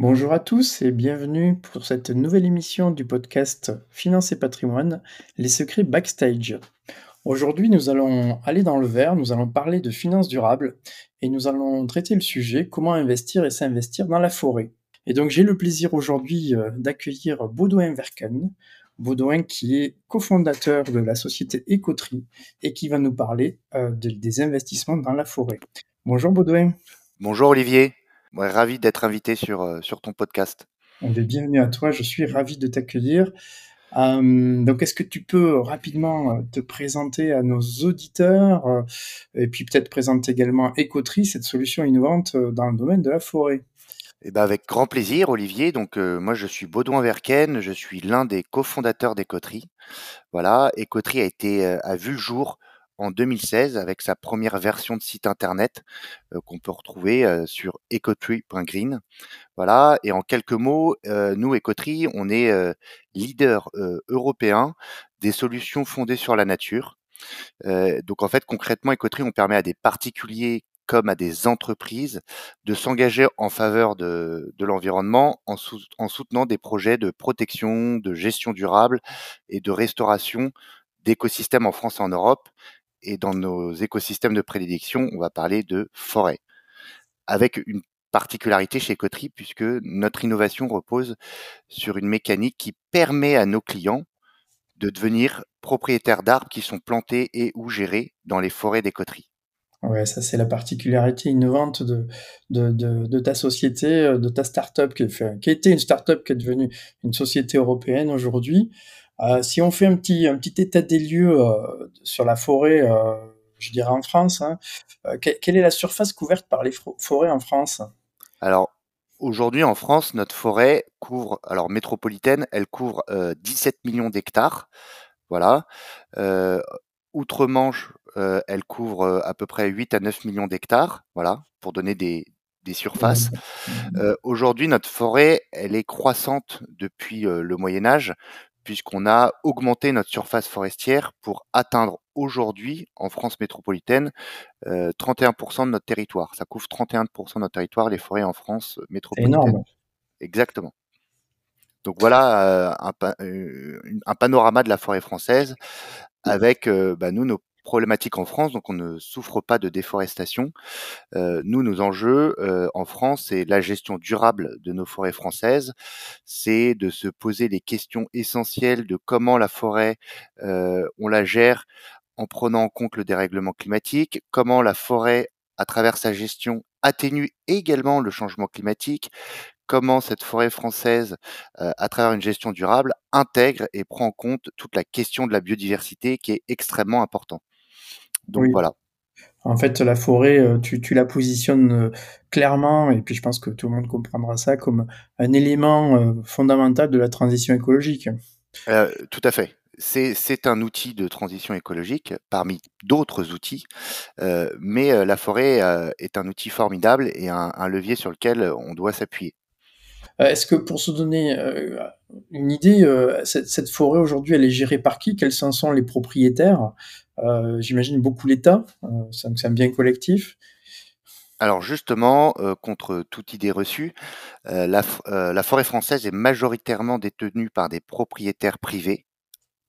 Bonjour à tous et bienvenue pour cette nouvelle émission du podcast Finance et patrimoine, les secrets backstage. Aujourd'hui, nous allons aller dans le vert, nous allons parler de finances durables et nous allons traiter le sujet comment investir et s'investir dans la forêt. Et donc j'ai le plaisir aujourd'hui euh, d'accueillir Baudouin Verken, Baudouin qui est cofondateur de la société Écoterie et qui va nous parler euh, des investissements dans la forêt. Bonjour Baudouin. Bonjour Olivier, ravi d'être invité sur, euh, sur ton podcast. bienvenue à toi, je suis ravi de t'accueillir. donc, est-ce que tu peux rapidement te présenter à nos auditeurs et puis peut-être présenter également Écoterie, cette solution innovante dans le domaine de la forêt? Eh ben avec grand plaisir, Olivier. Donc, euh, moi, je suis Baudouin Verken, je suis l'un des cofondateurs d'Écoterie. Voilà, a été euh, a vu le jour en 2016 avec sa première version de site internet euh, qu'on peut retrouver sur ecotree.green. Voilà, et en quelques mots, nous, Écoterie, on est leader européen des solutions fondées sur la nature. donc en fait, concrètement, Écoterie, on permet à des particuliers comme à des entreprises de s'engager en faveur de, l'environnement en, en, soutenant des projets de protection, de gestion durable et de restauration d'écosystèmes en France et en Europe. Et dans nos écosystèmes de prédilection, on va parler de forêt. Avec une particularité chez Coterie, puisque notre innovation repose sur une mécanique qui permet à nos clients de devenir propriétaires d'arbres qui sont plantés et ou gérés dans les forêts des coteries. Ouais, ça c'est la particularité innovante de, de, de, ta société, euh, de ta startup qui, qui a été une startup qui est devenue une société européenne aujourd'hui. Euh, si on fait un petit, un petit état des lieux euh, sur la forêt, je dirais en France, hein, quelle est la surface couverte par les forêts en France? Alors aujourd'hui en France, notre forêt couvre, alors métropolitaine, elle couvre 17 millions d'hectares. Voilà. Outre-Manche, euh, elle couvre euh, à peu près 8 à 9 millions d'hectares, voilà, pour donner des, surfaces. Euh, aujourd'hui, notre forêt, elle est croissante depuis le Moyen Âge, puisqu'on a augmenté notre surface forestière pour atteindre aujourd'hui, en France métropolitaine, 31% de notre territoire. Ça couvre 31% de notre territoire, les forêts en France métropolitaine. Énorme. Exactement. Donc voilà un, un, panorama de la forêt française avec bah, nous nos problématiques en France, donc on ne souffre pas de déforestation. Euh, nous, nos enjeux euh, en France, c'est la gestion durable de nos forêts françaises, c'est de se poser les questions essentielles de comment la forêt, euh, on la gère en prenant en compte le dérèglement climatique, comment la forêt, à travers sa gestion, atténue également le changement climatique, comment cette forêt française, euh, à travers une gestion durable, intègre et prend en compte toute la question de la biodiversité qui est extrêmement important. Donc voilà. En fait, la forêt, euh, tu, la positionnes euh, clairement, et puis je pense que tout le monde comprendra ça comme un élément fondamental de la transition écologique. tout à fait. C'est un outil de transition écologique parmi d'autres outils, mais la forêt est un outil formidable et un levier sur lequel on doit s'appuyer. Euh, est-ce que pour se donner euh, une idée, euh, cette, forêt aujourd'hui, elle est gérée par qui? Quels sont les propriétaires? J'imagine beaucoup l'État, c'est un bien collectif. Alors justement, contre toute idée reçue, la, forêt française est majoritairement détenue par des propriétaires privés.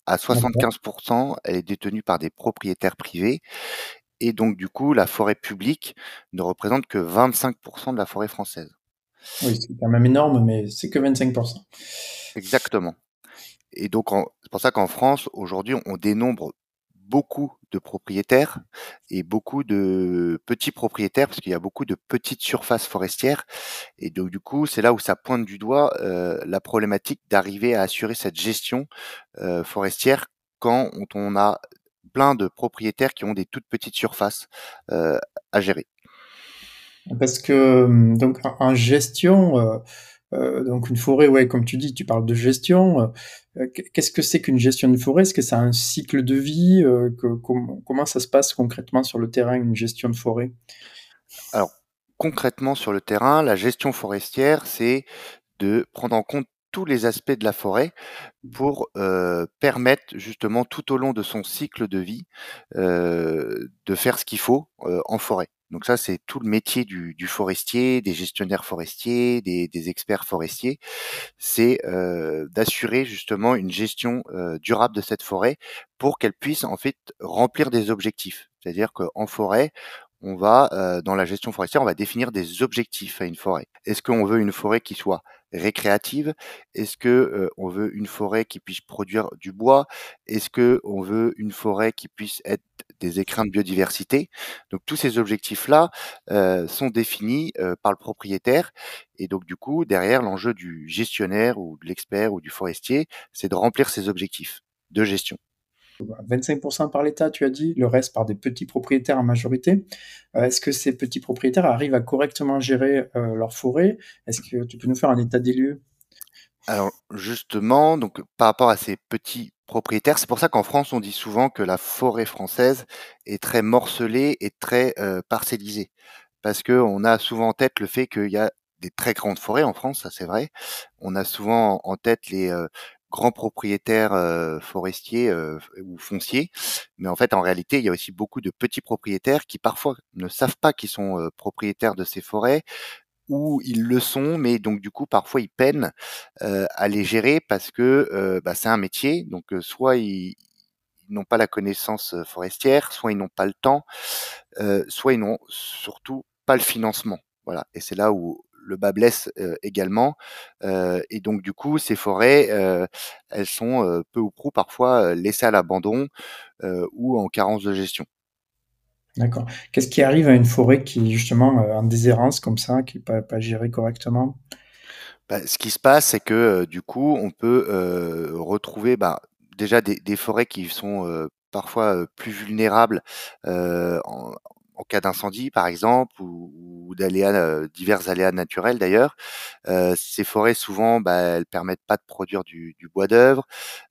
À 75%, elle est détenue par des propriétaires privés. Et donc du coup, la forêt publique ne représente que 25% de la forêt française. Oui, c'est quand même énorme, mais c'est que 25%. Exactement. Et donc, c'est pour ça qu'en France, aujourd'hui, on dénombre beaucoup de propriétaires et beaucoup de petits propriétaires parce qu'il y a beaucoup de petites surfaces forestières et donc du coup c'est là où ça pointe du doigt euh, la problématique d'arriver à assurer cette gestion euh, forestière quand on a plein de propriétaires qui ont des toutes petites surfaces euh, à gérer. Parce que donc en gestion, donc une forêt, ouais, comme tu dis, tu parles de gestion. Euh, qu'est-ce que c'est qu'une gestion de forêt? Est-ce que c'est un cycle de vie? Comment ça se passe concrètement sur le terrain, une gestion de forêt? Alors, concrètement sur le terrain, la gestion forestière, c'est de prendre en compte tous les aspects de la forêt pour permettre justement tout au long de son cycle de vie de faire ce qu'il faut en forêt. Donc ça, c'est tout le métier du, forestier, des gestionnaires forestiers, des, experts forestiers, c'est d'assurer justement une gestion durable de cette forêt pour qu'elle puisse en fait remplir des objectifs. C'est-à-dire qu'en forêt, on va dans la gestion forestière, on va définir des objectifs à une forêt. Est-ce qu'on veut une forêt qui soit récréative? Est-ce que on veut une forêt qui puisse produire du bois? Est-ce que on veut une forêt qui puisse être des écrins de biodiversité Donc tous ces objectifs-là sont définis par le propriétaire et donc du coup derrière l'enjeu du gestionnaire ou de l'expert ou du forestier, c'est de remplir ces objectifs de gestion. 25% par l'État, tu as dit, le reste par des petits propriétaires en majorité. Euh, est-ce que ces petits propriétaires arrivent à correctement gérer euh, leur forêt Est-ce que tu peux nous faire un état des lieux? Alors justement, donc par rapport à ces petits c'est pour ça qu'en France on dit souvent que la forêt française est très morcelée et très euh, parcellisée, parce que on a souvent en tête le fait qu'il y a des très grandes forêts en France, ça c'est vrai. On a souvent en tête les grands propriétaires forestiers ou fonciers, mais en fait en réalité il y a aussi beaucoup de petits propriétaires qui parfois ne savent pas qu'ils sont propriétaires de ces forêts ou ils le sont, mais donc du coup parfois ils peinent à les gérer parce que bah, c'est un métier, donc soit ils, n'ont pas la connaissance forestière, soit ils n'ont pas le temps, soit ils n'ont surtout pas le financement. Voilà, et c'est là où le bas blesse également. et donc du coup, ces forêts, elles sont peu ou prou parfois laissées à l'abandon ou en carence de gestion. D'accord. Qu'est-ce qui arrive à une forêt qui justement en déshérence comme ça, qui n'est pas, pas gérée correctement? Bah, ce qui se passe, c'est que du coup, on peut retrouver bah, déjà des, forêts qui sont parfois plus vulnérables en, en cas d'incendie, par exemple, ou, d'aléas, euh, divers aléas naturels d'ailleurs. Euh, ces forêts, souvent, bah, elles permettent pas de produire du, bois d'œuvre.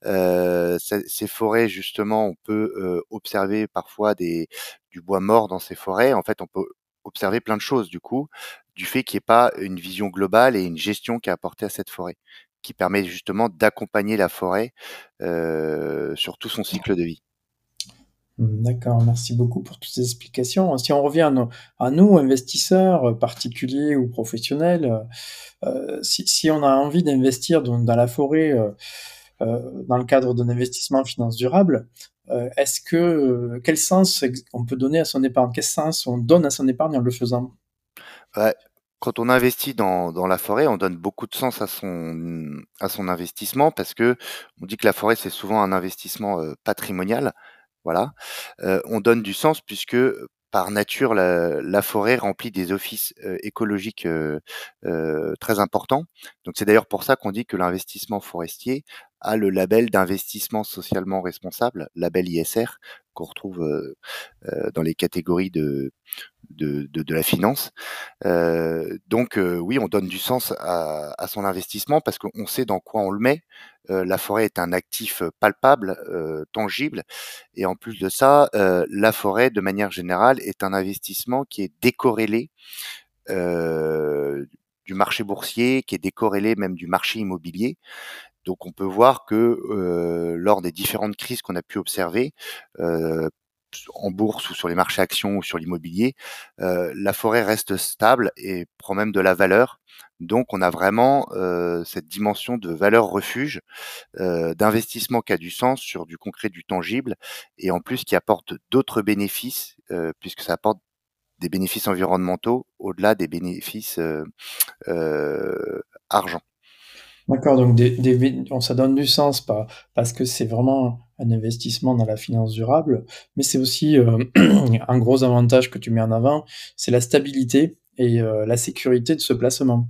Euh, ces forêts, justement, on peut observer parfois des, du bois mort dans ces forêts. En fait, on peut observer plein de choses, du coup, du fait qu'il n'y ait pas une vision globale et une gestion qui est apportée à cette forêt, qui permet justement d'accompagner la forêt sur tout son cycle de vie. D'accord, merci beaucoup pour toutes ces explications. Si on revient à, nous, investisseurs euh, particuliers ou professionnels, euh, euh, si, on a envie d'investir dans, la forêt dans le cadre d'un investissement en finance durable, est-ce que quel sens on peut donner à son épargne? Quel sens on donne à son épargne en le faisant? Quand on investit dans, la forêt, on donne beaucoup de sens à son, à son investissement parce que on dit que la forêt c'est souvent un investissement patrimonial. Voilà. on donne du sens puisque par nature, la, forêt remplit des offices écologiques très importants. Donc c'est d'ailleurs pour ça qu'on dit que l'investissement forestier a le label d'investissement socialement responsable, label ISR, qu'on retrouve dans les catégories de, de, de, la finance. donc oui, on donne du sens à, à son investissement parce qu'on sait dans quoi on le met. la forêt est un actif palpable, tangible, et en plus de ça, la forêt, de manière générale, est un investissement qui est décorrélé du marché boursier, qui est décorrélé même du marché immobilier. Donc on peut voir que lors des différentes crises qu'on a pu observer, en bourse ou sur les marchés actions ou sur l'immobilier, la forêt reste stable et prend même de la valeur. Donc on a vraiment cette dimension de valeur refuge, d'investissement qui a du sens sur du concret, du tangible, et en plus qui apporte d'autres bénéfices, puisque ça apporte des bénéfices environnementaux au-delà des bénéfices argent. D'accord, donc des, ça donne du sens parce que c'est vraiment un investissement dans la finance durable, mais c'est aussi euh, un gros avantage que tu mets en avant, c'est la stabilité et euh, la sécurité de ce placement.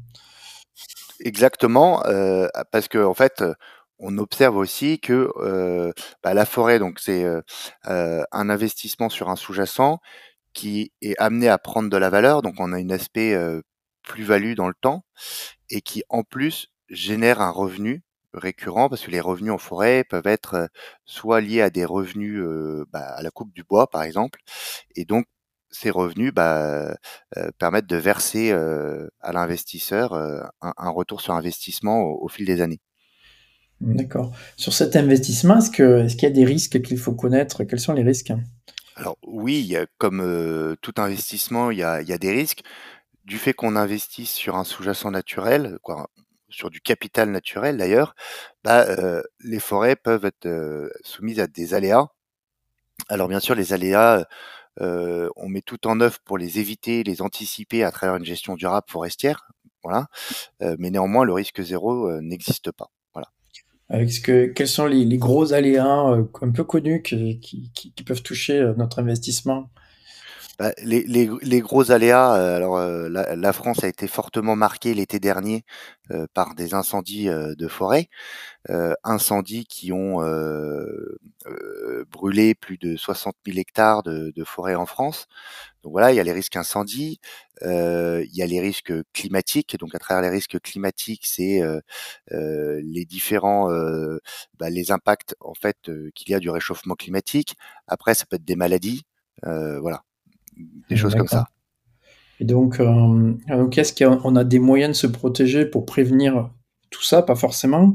Exactement, euh, parce que en fait, on observe aussi que bah, la forêt, donc c'est un investissement sur un sous-jacent qui est amené à prendre de la valeur, donc on a un aspect plus-value dans le temps et qui en plus génère un revenu récurrent parce que les revenus en forêt peuvent être soit liés à des revenus bah, à la coupe du bois par exemple et donc ces revenus bah, permettent de verser à l'investisseur un, retour sur investissement au, fil des années. D'accord. Sur cet investissement, est-ce qu'il y a des risques qu'il faut connaître? Quels sont les risques? Alors oui, comme tout investissement, il y a, il y a des risques du fait qu'on investisse sur un sous-jacent naturel, quoi, sur du capital naturel d'ailleurs, bah, les forêts peuvent être soumises à des aléas. Alors bien sûr, les aléas, on met tout en œuvre pour les éviter, les anticiper à travers une gestion durable forestière, voilà. mais néanmoins, le risque zéro n'existe pas. Voilà. quels sont les, gros aléas un peu connus qui peuvent toucher notre investissement? Bah, les, les, gros aléas, euh, alors euh, la, la, France a été fortement marquée l'été dernier euh, par des incendies de forêt, incendies qui ont brûlé plus de 60 000 hectares de, de, forêt en France. Donc voilà, il y a les risques incendies, il y a les risques climatiques. Donc à travers les risques climatiques, c'est les différents, bah, les impacts en fait qu'il y a du réchauffement climatique. Après, ça peut être des maladies. voilà des choses comme ça. Et donc, euh, donc est-ce qu'on a des moyens de se protéger pour prévenir tout ça? Pas forcément.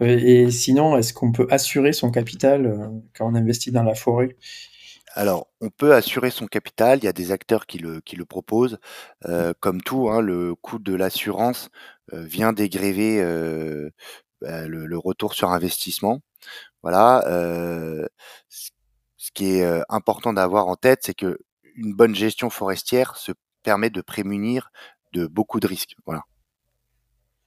Et, sinon, est-ce qu'on peut assurer son capital euh, quand on investit dans la forêt? Alors, on peut assurer son capital. Il y a des acteurs qui le, qui le proposent. Euh, comme tout, hein, le coût de l'assurance vient dégréver bah, le, le, retour sur investissement. Voilà. ce qui est important d'avoir en tête, c'est que une bonne gestion forestière se permet de prémunir de beaucoup de risques. Voilà.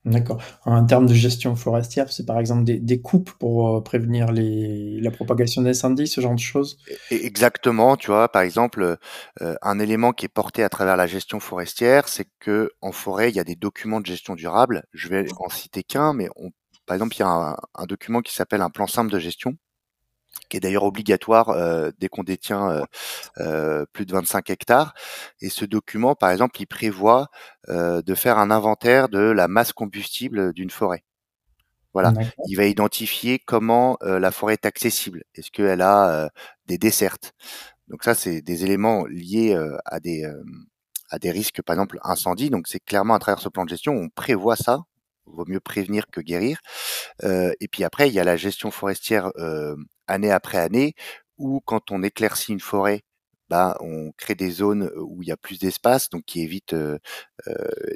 D'accord. En termes de gestion forestière, c'est par exemple des, coupes pour euh, prévenir les, la propagation d'incendies, ce genre de choses? E, Exactement. Tu vois, par exemple, euh, un élément qui est porté à travers la gestion forestière, c'est que en forêt, il y a des documents de gestion durable. Je vais en citer qu'un, mais on, par exemple, il y a un document qui s'appelle un plan simple de gestion qui est d'ailleurs obligatoire euh, dès qu'on détient euh, euh, plus de 25 hectares. Et ce document, par exemple, il prévoit de faire un inventaire de la masse combustible d'une forêt. Voilà, il va identifier comment la forêt est accessible. Est-ce qu'elle a des dessertes? Donc ça, c'est des éléments liés à des à des risques, par exemple incendie. Donc c'est clairement à travers ce plan de gestion, on prévoit ça. Vaut mieux prévenir que guérir. et puis après, il y a la gestion forestière année après année, où quand on éclaircit une forêt, bah, on crée des zones où il y a plus d'espace, donc qui évite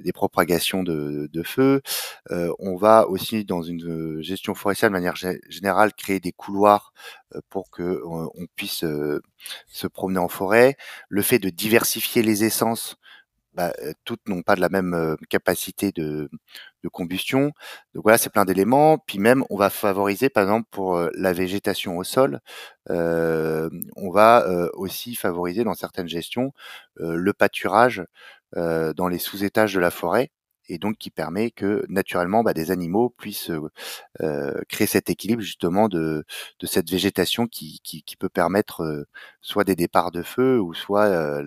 des propagations de, de feu. On va aussi dans une gestion forestière de manière générale créer des couloirs pour que on, puisse se promener en forêt. Le fait de diversifier les essences, bah, toutes n'ont pas de la même capacité de, de combustion. Donc voilà, c'est plein d'éléments. Puis même, on va favoriser, par exemple, pour la végétation au sol, euh, on va aussi favoriser dans certaines gestions le pâturage dans les sous-étages de la forêt et donc qui permet que naturellement bah, des animaux puissent créer cet équilibre justement de, de cette végétation qui, qui, qui peut permettre soit des départs de feu ou soit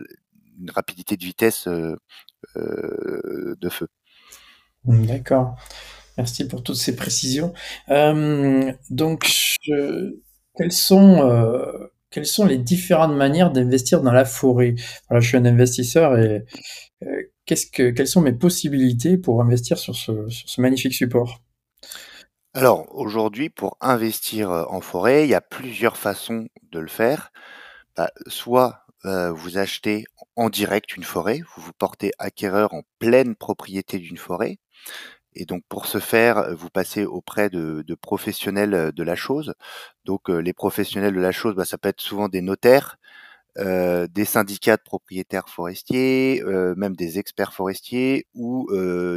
une rapidité de vitesse de feu. D'accord. Merci pour toutes ces précisions. Euh, donc, quelles sont, euh, quelles sont les différentes manières d'investir dans la forêt? Voilà, je suis un investisseur et euh, qu'est-ce que, quelles sont mes possibilités pour investir sur ce, sur ce magnifique support? Alors, aujourd'hui, pour investir en forêt, il y a plusieurs façons de le faire. Bah, soit vous achetez en direct une forêt, vous vous portez acquéreur en pleine propriété d'une forêt. Et donc pour ce faire, vous passez auprès de, professionnels de la chose. Donc les professionnels de la chose, bah, ça peut être souvent des notaires, des syndicats de propriétaires forestiers, même des experts forestiers ou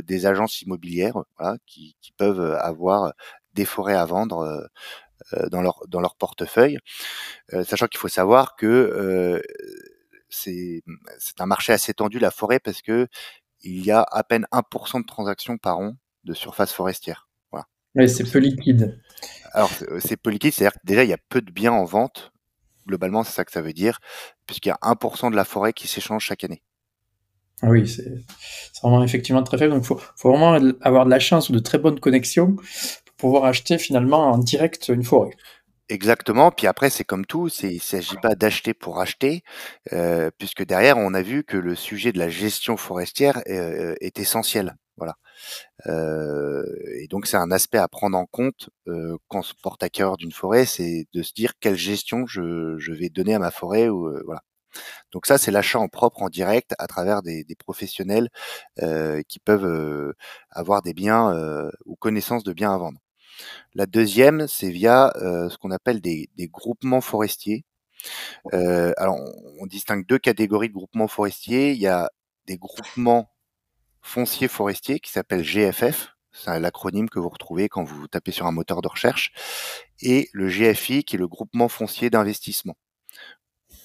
des agences immobilières qui, peuvent avoir des forêts à vendre dans leur dans leur portefeuille, sachant qu'il faut savoir que c'est c'est un marché assez tendu la forêt parce que il y a à peine 1% de transactions par an de surface forestière. Voilà. Oui, c'est peu liquide. Alors, c'est peu liquide, c'est-à-dire que déjà, il y a peu de biens en vente. Globalement, c'est ça que ça veut dire, puisqu'il y a 1% de la forêt qui s'échange chaque année. Ah oui, c'est vraiment effectivement très faible. Donc, il faut, faut, vraiment avoir de la chance ou de très bonnes connexions pouvoir acheter finalement en direct une forêt. Exactement. Puis après, c'est comme tout, il ne s'agit pas d'acheter pour acheter, euh, puisque derrière, on a vu que le sujet de la gestion forestière euh, est essentiel. Voilà. Euh, et donc, c'est un aspect à prendre en compte quand on se porte à cœur d'une forêt, c'est de se dire quelle gestion je, vais donner à ma forêt. Ou, voilà. Donc ça, c'est l'achat en propre, en direct, à travers des, des professionnels qui peuvent avoir des biens ou connaissances de biens à vendre. La deuxième, c'est via euh, ce qu'on appelle des, groupements forestiers. Euh, alors, on, distingue deux catégories de groupements forestiers. Il y a des groupements fonciers forestiers qui s'appellent GFF. C'est l'acronyme que vous retrouvez quand vous tapez sur un moteur de recherche. Et le GFI, qui est le groupement foncier d'investissement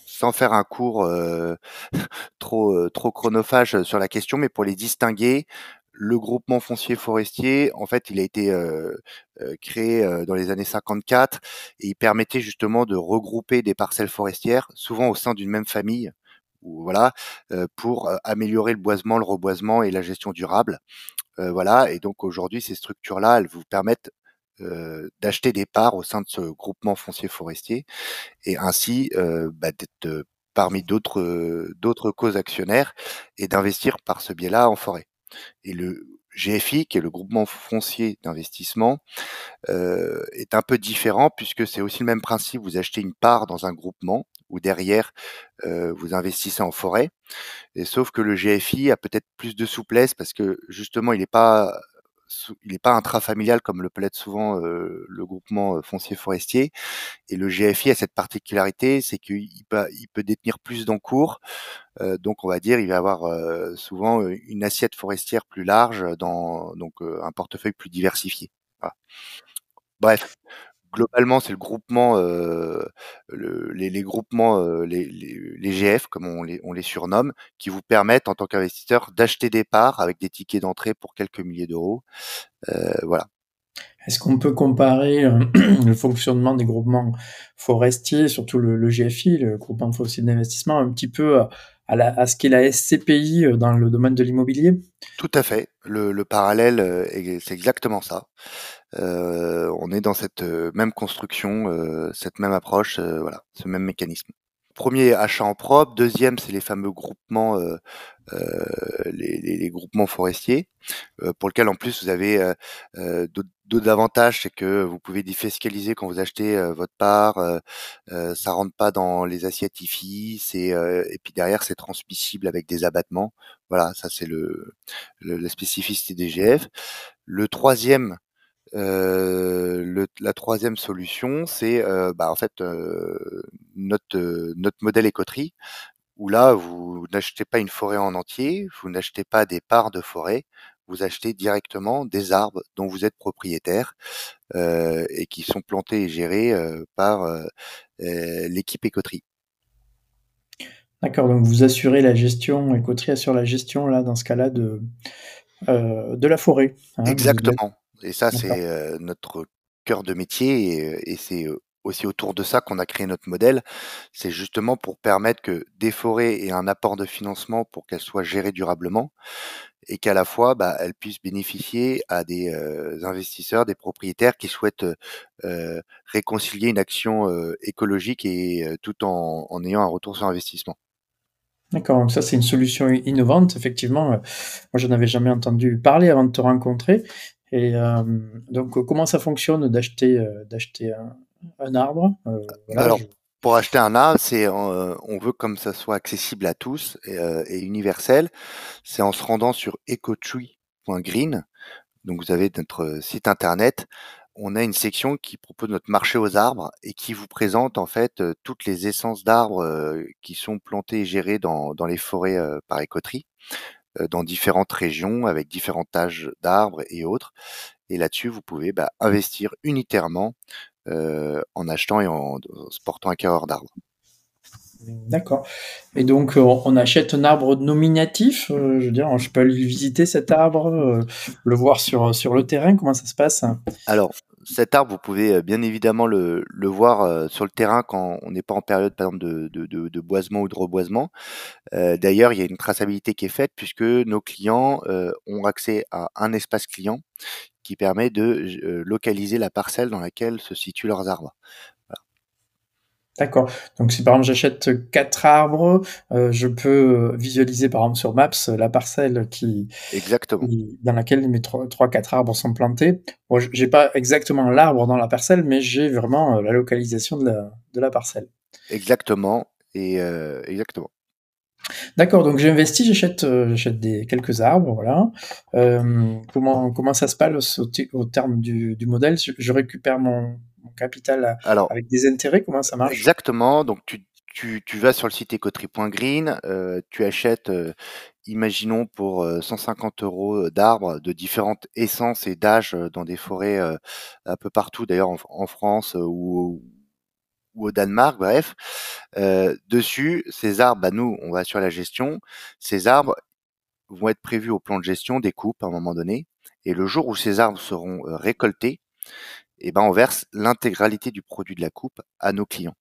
sans faire un cours euh, trop trop chronophage sur la question, mais pour les distinguer, le groupement foncier forestier, en fait, il a été euh, euh, créé euh, dans les années 54 et il permettait justement de regrouper des parcelles forestières, souvent au sein d'une même famille, voilà, pour améliorer le boisement, le reboisement et la gestion durable. voilà, et donc aujourd'hui, ces structures-là, elles vous permettent d'acheter des parts au sein de ce groupement foncier forestier et ainsi bah, d'être parmi d'autres d'autres causes actionnaires et d'investir par ce biais-là en forêt. Et le GFI, qui est le groupement foncier d'investissement, euh, est un peu différent puisque c'est aussi le même principe. Vous achetez une part dans un groupement ou derrière euh, vous investissez en forêt. Et sauf que le GFI a peut-être plus de souplesse parce que justement il n'est pas il n'est pas intrafamilial comme le être souvent euh, le groupement foncier forestier. Et le GFI a cette particularité, c'est qu'il peut, détenir plus d'encours, euh, donc on va dire il va avoir euh, souvent euh, une assiette forestière plus large dans donc un portefeuille plus diversifié. Bref, globalement c'est le groupement, les, groupements, les, les, GF comme on les, surnomme, qui vous permettent en tant qu'investisseur d'acheter des parts avec des tickets d'entrée pour quelques milliers d'euros. voilà. Est-ce qu'on peut comparer le fonctionnement des groupements forestiers, surtout le, le GFI, le groupement forestier d'investissement, un petit peu à, ce qu'est la SCPI euh, dans le domaine de l'immobilier Tout à fait. Le, parallèle, euh, c'est exactement ça. Euh, on est dans cette même construction, cette même approche, voilà, ce même mécanisme. Premier, achat en propre. Deuxième, c'est les fameux groupements, les, groupements forestiers, pour lesquels en plus vous avez d'autres avantages, c'est que vous pouvez défiscaliser quand vous achetez votre part, euh, ça rentre pas dans les assiettes IFI, c'est et puis derrière c'est transmissible avec des abattements. Voilà, ça c'est le, la spécificité des GF. Le troisième, le, la troisième solution, c'est bah, en fait notre notre modèle écoterie où là vous n'achetez pas une forêt en entier, vous n'achetez pas des parts de forêt, vous achetez directement des arbres dont vous êtes propriétaire et qui sont plantés et gérés par l'équipe écoterie. D'accord, donc vous assurez la gestion, écoterie assure la gestion là dans ce cas-là de de la forêt. Hein, Exactement. Et ça c'est notre cœur de métier et, et c'est aussi autour de ça qu'on a créé notre modèle. C'est justement pour permettre que des forêts aient un apport de financement pour qu'elles soient gérées durablement et qu'à la fois, bah, elles puissent bénéficier à des euh, investisseurs, des propriétaires qui souhaitent euh, réconcilier une action euh, écologique et tout en, en, ayant un retour sur investissement. D'accord, donc ça c'est une solution innovante, effectivement. moi je n'avais jamais entendu parler avant de te rencontrer. Et donc comment ça fonctionne d'acheter d'acheter un, arbre. Euh, Alors, pour acheter un arbre, c'est euh, on veut comme ça soit accessible à tous et, euh, universel. C'est en se rendant sur ecotree.green. Donc vous avez notre site internet. On a une section qui propose notre marché aux arbres et qui vous présente en fait toutes les essences d'arbres qui sont plantées et gérées dans, dans les forêts par écoterie dans différentes régions avec différents âges d'arbres et autres. Et là-dessus, vous pouvez bah, investir unitairement euh, en achetant et en, se portant un carreur d'arbre. D'accord. Et donc, on achète un arbre nominatif. Euh, je veux dire, je peux aller visiter cet arbre, le voir sur, sur le terrain. Comment ça se passe? Alors, cet arbre, vous pouvez euh, bien évidemment le, voir euh, sur le terrain quand on n'est pas en période, par exemple, de, boisement ou de reboisement. Euh, D'ailleurs, il y a une traçabilité qui est faite puisque nos clients ont accès à un espace client qui permet de localiser la parcelle dans laquelle se situent leurs arbres. D'accord. Donc si par exemple j'achète quatre arbres, euh, je peux visualiser par exemple sur Maps la parcelle qui, Exactement. qui- dans laquelle mes trois, quatre arbres sont plantés. Bon, j'ai pas exactement l'arbre dans la parcelle, mais j'ai vraiment euh, la localisation de la, de la parcelle. Exactement. Et euh, exactement. D'accord. Donc j'investis, j'achète, euh, j'achète des quelques arbres, voilà. Euh, comment comment ça se passe au, terme du, du modèle? Je, je récupère mon, mon capital Alors, avec des intérêts. Comment ça marche? Exactement. Donc, tu, tu, tu vas sur le site écoterie.green, euh, tu achètes, euh, imaginons pour euh, 150 euros d'arbres de différentes essences et d'âges euh, dans des forêts euh, un peu partout, d'ailleurs en, en France euh, ou, ou au Danemark, bref. Euh, dessus, ces arbres, bah, nous, on va sur la gestion. Ces arbres vont être prévus au plan de gestion des coupes à un moment donné. Et le jour où ces arbres seront euh, récoltés, eh ben, on verse l'intégralité du produit de la coupe à nos clients.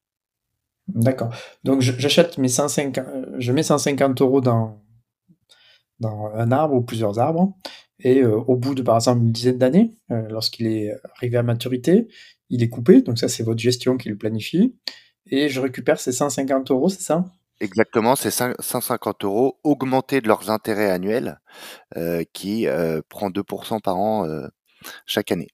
D'accord. Donc j'achète mes 150, euh, je mets 150 euros dans, dans un arbre ou plusieurs arbres, et euh, au bout de par exemple une dizaine d'années, euh, lorsqu'il est arrivé à maturité, il est coupé, donc ça c'est votre gestion qui le planifie, et je récupère ces 150 euros, c'est ça? Exactement, cin- 150 euros augmentés de leurs intérêts annuels euh, qui prend 2% par an chaque année.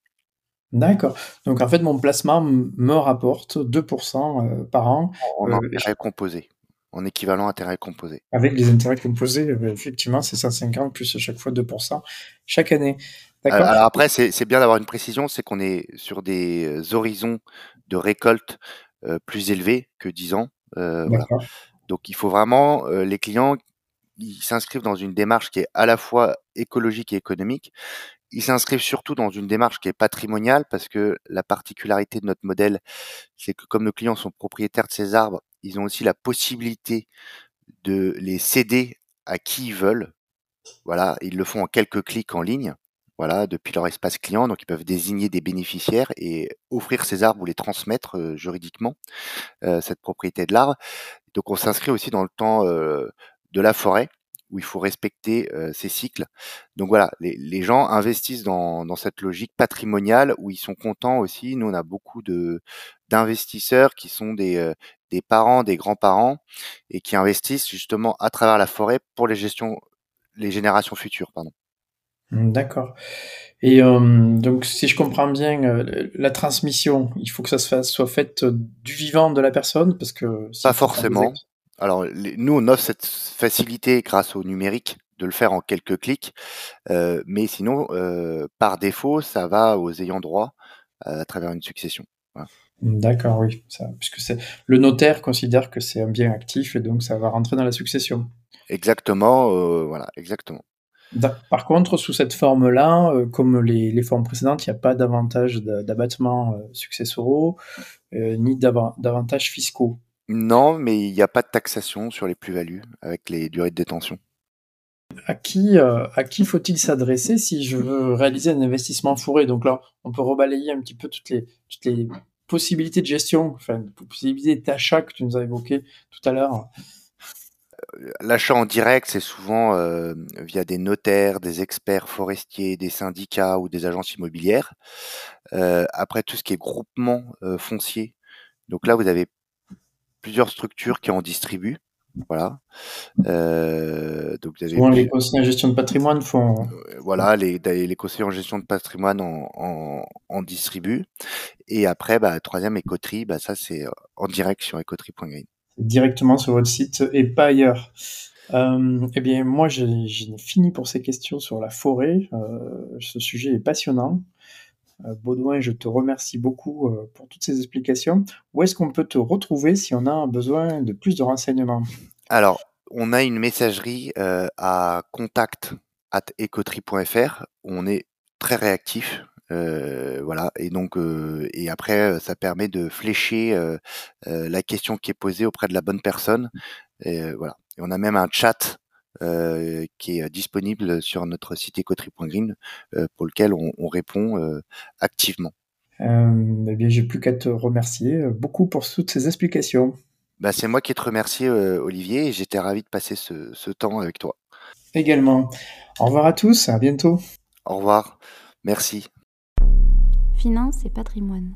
D'accord. Donc en fait mon placement me rapporte 2% euh, par an En euh, intérêts composés, en équivalent intérêt composé. avec les intérêts composés, euh, effectivement c'est 150 plus à chaque fois 2% chaque année. D'accord? alors après, c'est bien d'avoir une précision, c'est qu'on est sur des horizons de récolte euh, plus élevés que 10 ans. Voilà. D'accord. Donc il faut vraiment, les clients, ils s'inscrivent dans une démarche qui est à la fois écologique et économique. Ils s'inscrivent surtout dans une démarche qui est patrimoniale parce que la particularité de notre modèle, c'est que comme nos clients sont propriétaires de ces arbres, ils ont aussi la possibilité de les céder à qui ils veulent. Voilà, ils le font en quelques clics en ligne. Voilà, depuis leur espace client, donc ils peuvent désigner des bénéficiaires et offrir ces arbres ou les transmettre euh, juridiquement euh, cette propriété de l'arbre. Donc on s'inscrit aussi dans le temps euh, de la forêt où il faut respecter euh, ces cycles. Donc voilà, les, les gens investissent dans, dans cette logique patrimoniale où ils sont contents aussi. Nous, on a beaucoup de d'investisseurs qui sont des, euh, des parents, des grands-parents et qui investissent justement à travers la forêt pour les gestions, les générations futures. Pardon. D'accord. Et euh, donc, si je comprends bien, euh, la transmission, il faut que ça se fasse, soit fait euh, du vivant de la personne, parce que Pas des forcément. Alors, les- nous, on offre cette facilité grâce au numérique de le faire en quelques clics, euh, mais sinon, euh, par défaut, ça va aux ayants droit euh, à travers une succession. D'accord, oui. Ça, puisque c'est le notaire considère que c'est un bien actif et donc ça va rentrer dans la succession. Exactement, euh, voilà, exactement. Par contre, sous cette forme-là, euh, comme les, les formes précédentes, il n'y a pas d'avantage d'a- d'abattement euh, successoraux ni d'ava- d'avantages fiscaux. Non, mais il n'y a pas de taxation sur les plus-values avec les durées de détention. À qui, euh, à qui faut-il s'adresser si je veux réaliser un investissement fourré? Donc là, on peut rebalayer un petit peu toutes les, toutes les possibilités de gestion, enfin, possibilités d'achat que tu nous as évoquées tout à l'heure. L'achat en direct, c'est souvent euh, via des notaires, des experts forestiers, des syndicats ou des agences immobilières. Euh, après, tout ce qui est groupement euh, foncier, donc là, vous avez plusieurs structures qui en distribuent. Voilà. Euh, donc les conseillers en gestion de patrimoine font. euh, voilà, les, les conseillers en gestion de patrimoine en, en, en distribuent. Et après, bah, troisième écoterie, bah, ça c'est euh, en direct sur écoterie.green. directement sur votre site et pas ailleurs. Euh, eh bien, moi, j'ai j'ai fini pour ces questions sur la forêt. Euh, ce sujet est passionnant. Euh, Baudouin, je te remercie beaucoup euh, pour toutes ces explications. Où est-ce qu'on peut te retrouver si on a besoin de plus de renseignements? Alors, on a une messagerie euh, à contact at écoterie.fr où on est très réactif. Voilà et donc et après ça permet de flécher la question qui est posée auprès de la bonne personne voilà on a même un chat euh, qui est disponible sur notre site écoterie.green euh, pour lequel on, on répond euh, activement Euh, eh bien, j'ai plus qu'à te remercier beaucoup pour toutes ces explications. Bah, c'est moi qui te remercie, Olivier, et j'étais ravi de passer ce, ce temps avec toi. Également. Au revoir à tous, à bientôt. Au revoir, merci. Finance et patrimoine.